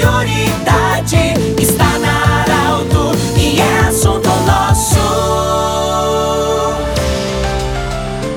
prioridade. Está na Arauto e é assunto nosso.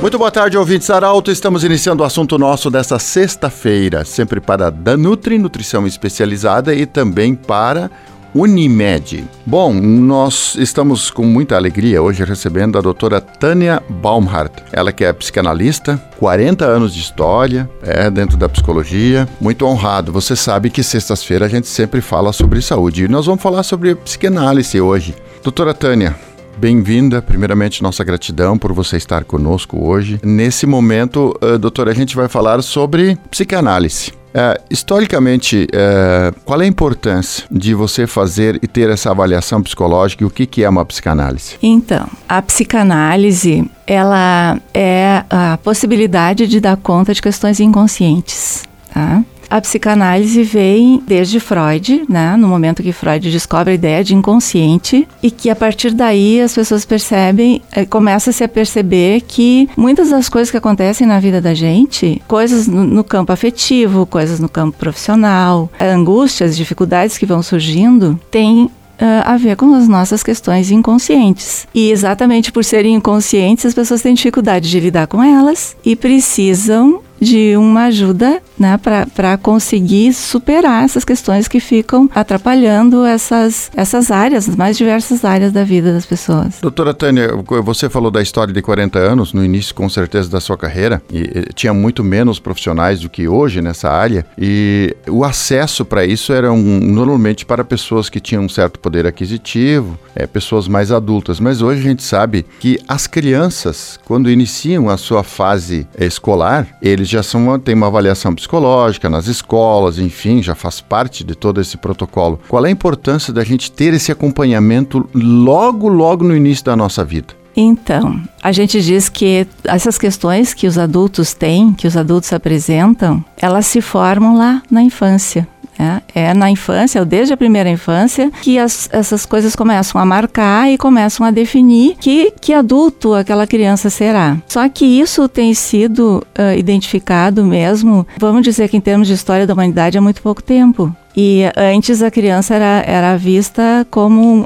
Muito boa tarde, ouvintes Arauto. Estamos iniciando o assunto nosso desta sexta-feira, sempre para Danutri, nutrição especializada e também para Unimed. Bom, nós estamos com muita alegria hoje recebendo a doutora Tânia Baumhart. Ela que é psicanalista, 40 anos de história, é dentro da psicologia. Muito honrado. Você sabe que sextas-feiras a gente sempre fala sobre saúde e nós vamos falar sobre psicanálise hoje. Doutora Tânia, Bem-vinda, primeiramente nossa gratidão por você estar conosco hoje. Nesse momento, uh, doutora, a gente vai falar sobre psicanálise. É, historicamente, é, qual é a importância de você fazer e ter essa avaliação psicológica e o que, que é uma psicanálise? Então, a psicanálise ela é a possibilidade de dar conta de questões inconscientes. Tá? A psicanálise vem desde Freud, né? No momento que Freud descobre a ideia de inconsciente e que a partir daí as pessoas percebem, eh, começa-se a perceber que muitas das coisas que acontecem na vida da gente, coisas no, campo afetivo, coisas no campo profissional, angústias, dificuldades que vão surgindo, tem Uh, a ver com as nossas questões inconscientes. E exatamente por serem inconscientes, as pessoas têm dificuldade de lidar com elas e precisam de uma ajuda né, para conseguir superar essas questões que ficam atrapalhando essas, essas áreas, as mais diversas áreas da vida das pessoas. Doutora Tânia, você falou da história de 40 anos, no início com certeza da sua carreira, e tinha muito menos profissionais do que hoje nessa área, e o acesso para isso era um, normalmente para pessoas que tinham um certo poder aquisitivo, é, pessoas mais adultas, mas hoje a gente sabe que as crianças, quando iniciam a sua fase escolar, eles já são, têm uma avaliação psicológica nas escolas, enfim, já faz parte de todo esse protocolo. Qual é a importância da gente ter esse acompanhamento logo, logo no início da nossa vida? Então, a gente diz que essas questões que os adultos têm, que os adultos apresentam, elas se formam lá na infância. É, é na infância, desde a primeira infância, que as, essas coisas começam a marcar e começam a definir que, que adulto aquela criança será. Só que isso tem sido uh, identificado mesmo, vamos dizer que em termos de história da humanidade, há muito pouco tempo. E antes a criança era, era vista como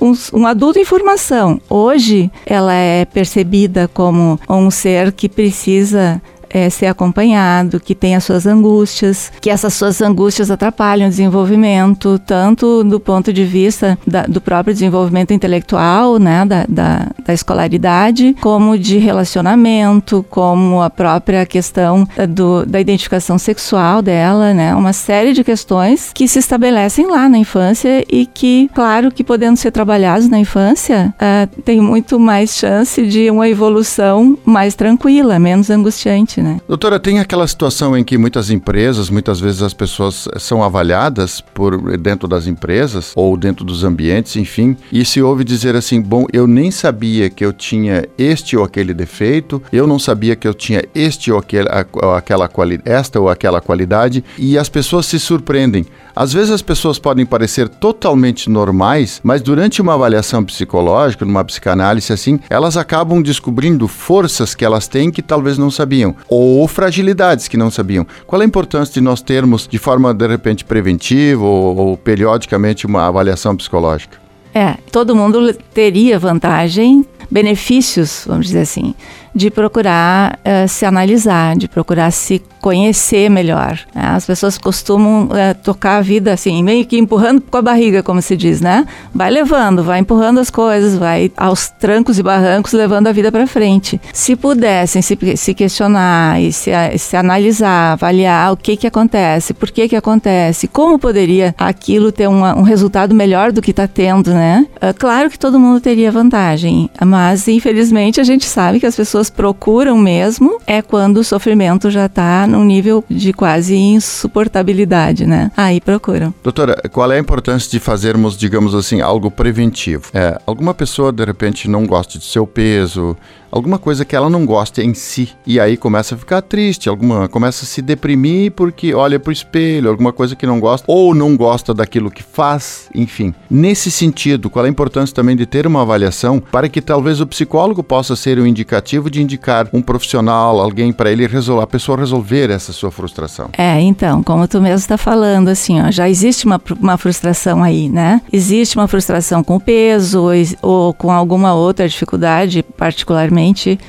um, um, adulto em formação. Hoje ela é percebida como um ser que precisa é, ser acompanhado, que tem as suas angústias, que essas suas angústias atrapalham o desenvolvimento, tanto do ponto de vista da, do próprio desenvolvimento intelectual, né, da, da, da, escolaridade, como de relacionamento, como a própria questão do, da identificação sexual dela, né, uma série de questões que se estabelecem lá na infância e que, claro, que podendo ser trabalhados na infância, uh, tem muito mais chance de uma evolução mais tranquila, menos angustiante né? Doutora, tem aquela situação em que muitas empresas, muitas vezes as pessoas são avaliadas por dentro das empresas ou dentro dos ambientes, enfim, e se ouve dizer assim, bom, eu nem sabia que eu tinha este ou aquele defeito, eu não sabia que eu tinha este ou aquele, aquela esta ou aquela qualidade, e as pessoas se surpreendem. Às vezes as pessoas podem parecer totalmente normais, mas durante uma avaliação psicológica, numa psicanálise assim, elas acabam descobrindo forças que elas têm que talvez não sabiam ou fragilidades que não sabiam. Qual a importância de nós termos, de forma de repente preventiva ou, ou periodicamente, uma avaliação psicológica? É, todo mundo teria vantagem, benefícios, vamos dizer assim, de procurar uh, se analisar, de procurar se conhecer melhor. Né? As pessoas costumam uh, tocar a vida assim, meio que empurrando com a barriga, como se diz, né? Vai levando, vai empurrando as coisas, vai aos trancos e barrancos levando a vida para frente. Se pudessem se, se questionar e se, se, analisar, avaliar o que que acontece, por que que acontece, como poderia aquilo ter uma, um resultado melhor do que está tendo, né? Uh, claro que todo mundo teria vantagem, mas infelizmente a gente sabe que as pessoas pessoas procuram mesmo é quando o sofrimento já está num nível de quase insuportabilidade, né? Aí procuram. Doutora, qual é a importância de fazermos, digamos assim, algo preventivo? É, alguma pessoa de repente não gosta de seu peso, alguma coisa que ela não gosta em si. E aí começa a ficar triste, alguma começa a se deprimir porque olha pro espelho, alguma coisa que não gosta, ou não gosta daquilo que faz, enfim. Nesse sentido, qual a importância também de ter uma avaliação para que talvez o psicólogo possa ser um indicativo de indicar um profissional, alguém para ele resolver, a pessoa resolver essa sua frustração? É, então, como tu mesmo está falando, assim, ó, já existe uma, uma frustração aí, né? Existe uma frustração com o peso ou, ou com alguma outra dificuldade, particularmente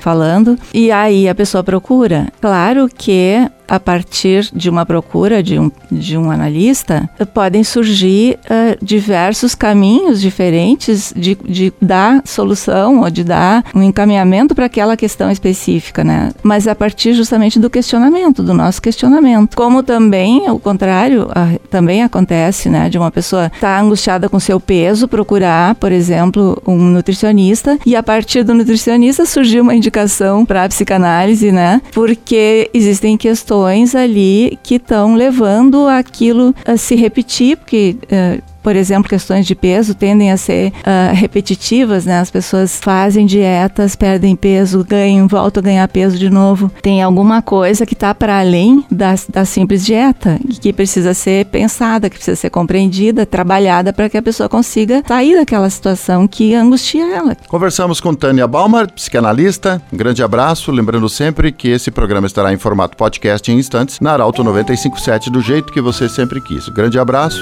falando, e aí a pessoa procura. Claro que a partir de uma procura de um, de um analista, podem surgir uh, diversos caminhos diferentes de, de dar solução ou de dar um encaminhamento para aquela questão específica, né? Mas a partir justamente do questionamento, do nosso questionamento. Como também, o contrário, uh, também acontece, né? De uma pessoa estar tá angustiada com seu peso, procurar, por exemplo, um nutricionista e a partir do nutricionista surgiu uma indicação para a psicanálise, né? Porque existem questões ali que estão levando aquilo a se repetir, porque uh, por exemplo, questões de peso tendem a ser uh, repetitivas, né? As pessoas fazem dietas, perdem peso, ganham, voltam a ganhar peso de novo. Tem alguma coisa que está para além da, da simples dieta, que precisa ser pensada, que precisa ser compreendida, trabalhada para que a pessoa consiga sair daquela situação que angustia ela. Conversamos com Tânia Balmar, psicanalista. Um grande abraço, lembrando sempre que esse programa estará em formato podcast em instantes na Arauto 957 do jeito que você sempre quis. Um grande abraço